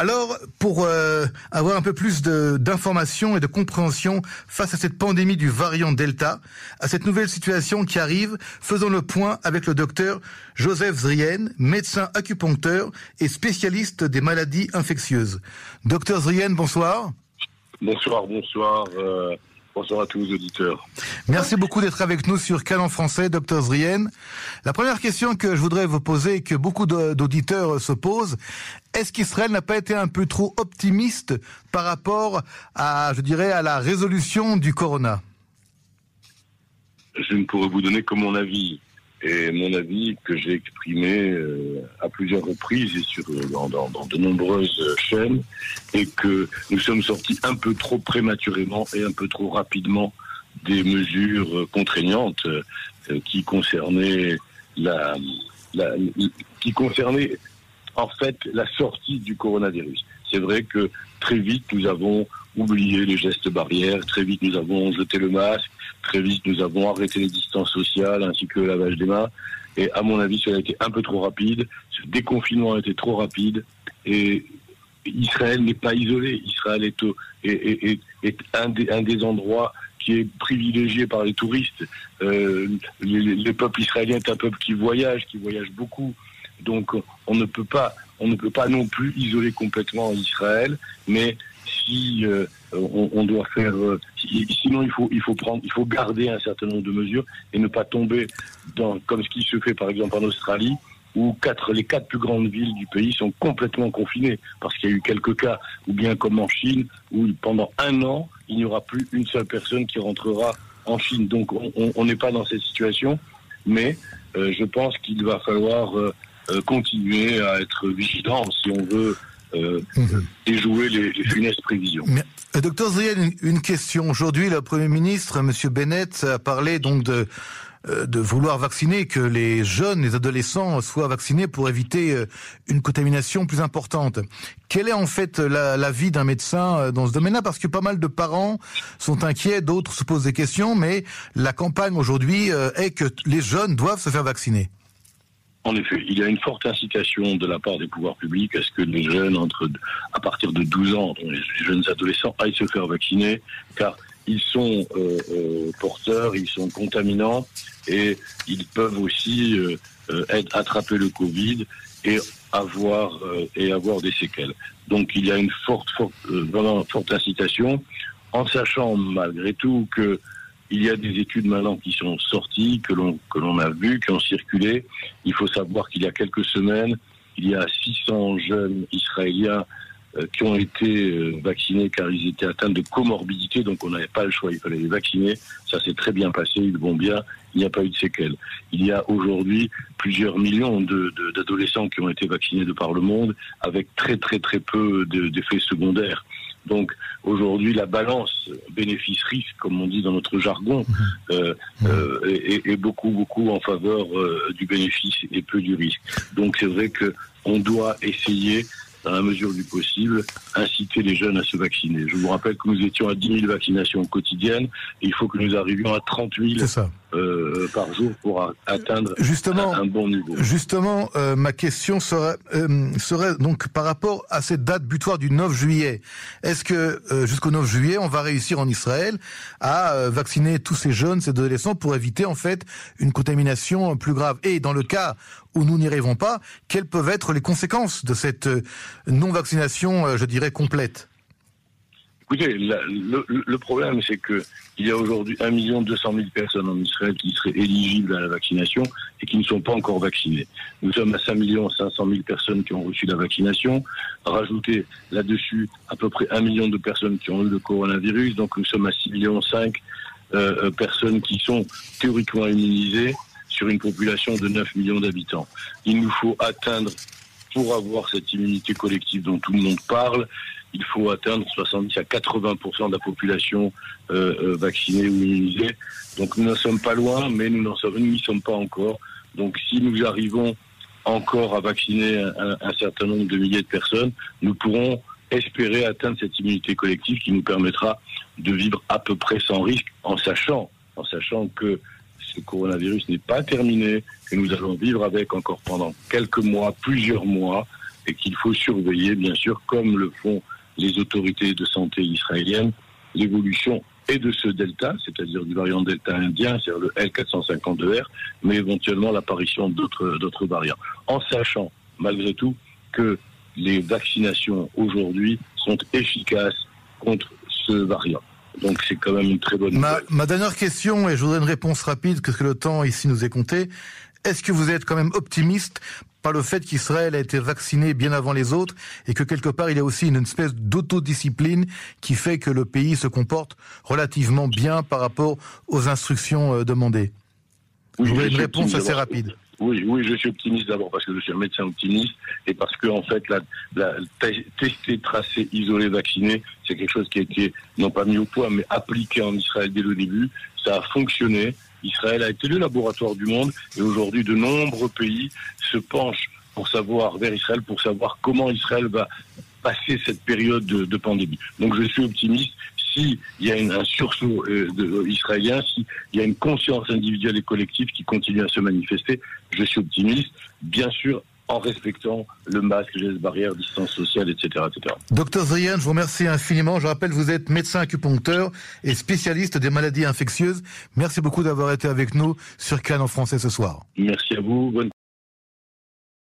Alors, pour euh, avoir un peu plus d'informations et de compréhension face à cette pandémie du variant Delta, à cette nouvelle situation qui arrive, faisons le point avec le docteur Joseph Zrien, médecin acupuncteur et spécialiste des maladies infectieuses. Docteur Zrien, bonsoir. Bonsoir, bonsoir. Euh, Bonsoir à tous les auditeurs. Merci beaucoup d'être avec nous sur Canon Français, Docteur Zrien. La première question que je voudrais vous poser et que beaucoup d'auditeurs se posent, est-ce qu'Israël n'a pas été un peu trop optimiste par rapport à, je dirais, à la résolution du corona? Je ne pourrais vous donner que mon avis et mon avis que j'ai exprimé euh, à plusieurs reprises et sur dans, dans, de nombreuses chaînes et que nous sommes sortis un peu trop prématurément et un peu trop rapidement des mesures contraignantes euh, qui concernaient en fait la sortie du coronavirus. C'est vrai que très vite nous avons oublié les gestes barrières, très vite nous avons jeté le masque, Très vite, nous avons arrêté les distances sociales ainsi que le lavage des mains. Et à mon avis, cela a été un peu trop rapide. Ce déconfinement a été trop rapide. Et Israël n'est pas isolé. Israël est, un, des, endroits qui est privilégié par les touristes. Euh, le peuple israélien est un peuple qui voyage, qui voyage beaucoup. Donc on ne peut pas, on ne peut pas non plus isoler complètement Israël, mais si euh, on, doit faire, euh, sinon il faut il faut prendre, il faut garder un certain nombre de mesures et ne pas tomber dans comme ce qui se fait par exemple en Australie où quatre, les quatre plus grandes villes du pays sont complètement confinées parce qu'il y a eu quelques cas, ou bien comme en Chine où pendant un an il n'y aura plus une seule personne qui rentrera en Chine. Donc on n'est pas dans cette situation, mais euh, je pense qu'il va falloir continuer à être vigilant si on veut euh, mhm. déjouer les, les, funestes prévisions. Euh, docteur Zrien, une, question. Aujourd'hui, le Premier ministre, M. Bennett, a parlé donc de euh, de vouloir vacciner, que les jeunes, les adolescents soient vaccinés pour éviter euh, une contamination plus importante. Quel est en fait l'avis d'un médecin dans ce domaine-là? Parce que pas mal de parents sont inquiets, d'autres se posent des questions, mais la campagne aujourd'hui est que les jeunes doivent se faire vacciner. En effet, il y a une forte incitation de la part des pouvoirs publics à ce que les jeunes, entre, à partir de 12 ans, les jeunes adolescents, aillent se faire vacciner, car ils sont euh, euh, porteurs, ils sont contaminants et ils peuvent aussi euh, être, attraper le Covid et avoir et avoir des séquelles. Donc il y a une forte, forte vraiment forte incitation, en sachant malgré tout que il y a des études maintenant qui sont sorties, que l'on que l'on a vues, qui ont circulé. Il faut savoir qu'il y a quelques semaines, il y a 600 jeunes israéliens qui ont été euh, vaccinés car ils étaient atteints de comorbidité, donc on n'avait pas le choix, il fallait les vacciner. Ça s'est très bien passé, ils vont bien, il n'y a pas eu de séquelles. Il y a aujourd'hui plusieurs millions d'adolescents qui ont été vaccinés de par le monde avec très très très peu d'effets secondaires. Donc aujourd'hui, la balance bénéfice-risque, comme on dit dans notre jargon, mhm. euh, euh, est, beaucoup beaucoup en faveur euh, du bénéfice et peu du risque. Donc c'est vrai que on doit essayer dans la mesure du possible, inciter les jeunes à se vacciner. Je vous rappelle que nous étions à 10 000 vaccinations quotidiennes et il faut que nous arrivions à 30 000 euh, par jour pour atteindre justement, un, bon niveau. Justement, euh, ma question serait, euh, serait donc par rapport à cette date butoir du 9 juillet. Est-ce que jusqu'au 9 juillet, on va réussir en Israël à vacciner tous ces jeunes, ces adolescents pour éviter en fait une contamination plus grave? Et dans le cas où nous n'y arrivons pas, quelles peuvent être les conséquences de cette non-vaccination, je dirais, complète? Écoutez, le, problème, c'est que il y a aujourd'hui 1 200 000 personnes en Israël qui seraient éligibles à la vaccination et qui ne sont pas encore vaccinées. Nous sommes à 5 500 000 personnes qui ont reçu la vaccination. Rajouter là-dessus à peu près 1 million de personnes qui ont eu le coronavirus. Donc nous sommes à 6 millions 5 euh, euh, personnes qui sont théoriquement immunisées sur une population de 9 millions d'habitants. Il nous faut atteindre, pour avoir cette immunité collective dont tout le monde parle, il faut atteindre 70 à 80% de la population euh, euh, vaccinée ou immunisée. Donc nous n'en sommes pas loin, mais nous n'y sommes pas encore. Donc si nous arrivons encore à vacciner un, un, certain nombre de milliers de personnes, nous pourrons espérer atteindre cette immunité collective qui nous permettra de vivre à peu près sans risque, en sachant, en sachant que ce coronavirus n'est pas terminé, que nous allons vivre avec encore pendant quelques mois, plusieurs mois, et qu'il faut surveiller, bien sûr, comme le font les autorités de santé israéliennes, l'évolution et de ce delta, c'est-à-dire du variant delta indien, c'est-à-dire le L452R, mais éventuellement l'apparition d'autres, variants. En sachant, malgré tout, que les vaccinations aujourd'hui sont efficaces contre ce variant. Donc c'est quand même une très bonne ma, ma, dernière question, et je voudrais une réponse rapide, parce que le temps ici nous est compté. Est-ce que vous êtes quand même optimiste par le fait qu'Israël a été vacciné bien avant les autres et que quelque part il y a aussi une espèce d'autodiscipline qui fait que le pays se comporte relativement bien par rapport aux instructions euh, demandées oui, Je voudrais une réponse assez rapide. Oui, oui, je suis optimiste d'abord parce que je suis un médecin optimiste et parce que en fait, la, la tester, tracer, isoler, vacciner, c'est quelque chose qui a été non pas mis au point, mais appliqué en Israël dès le début. Ça a fonctionné. Israël a été le laboratoire du monde et aujourd'hui, de nombreux pays se penchent pour savoir vers Israël, pour savoir comment Israël va passer cette période de, de pandémie. Donc, je suis optimiste s'il y a une, un sursaut euh, de, euh, israélien, s'il y a une conscience individuelle et collective qui continue à se manifester, je suis optimiste, bien sûr en respectant le masque, les barrières, distance sociale, etc. etc. Docteur Zrian, je vous remercie infiniment. Je rappelle, vous êtes médecin acupuncteur et spécialiste des maladies infectieuses. Merci beaucoup d'avoir été avec nous sur Cannes en français ce soir. Merci à vous. Bonne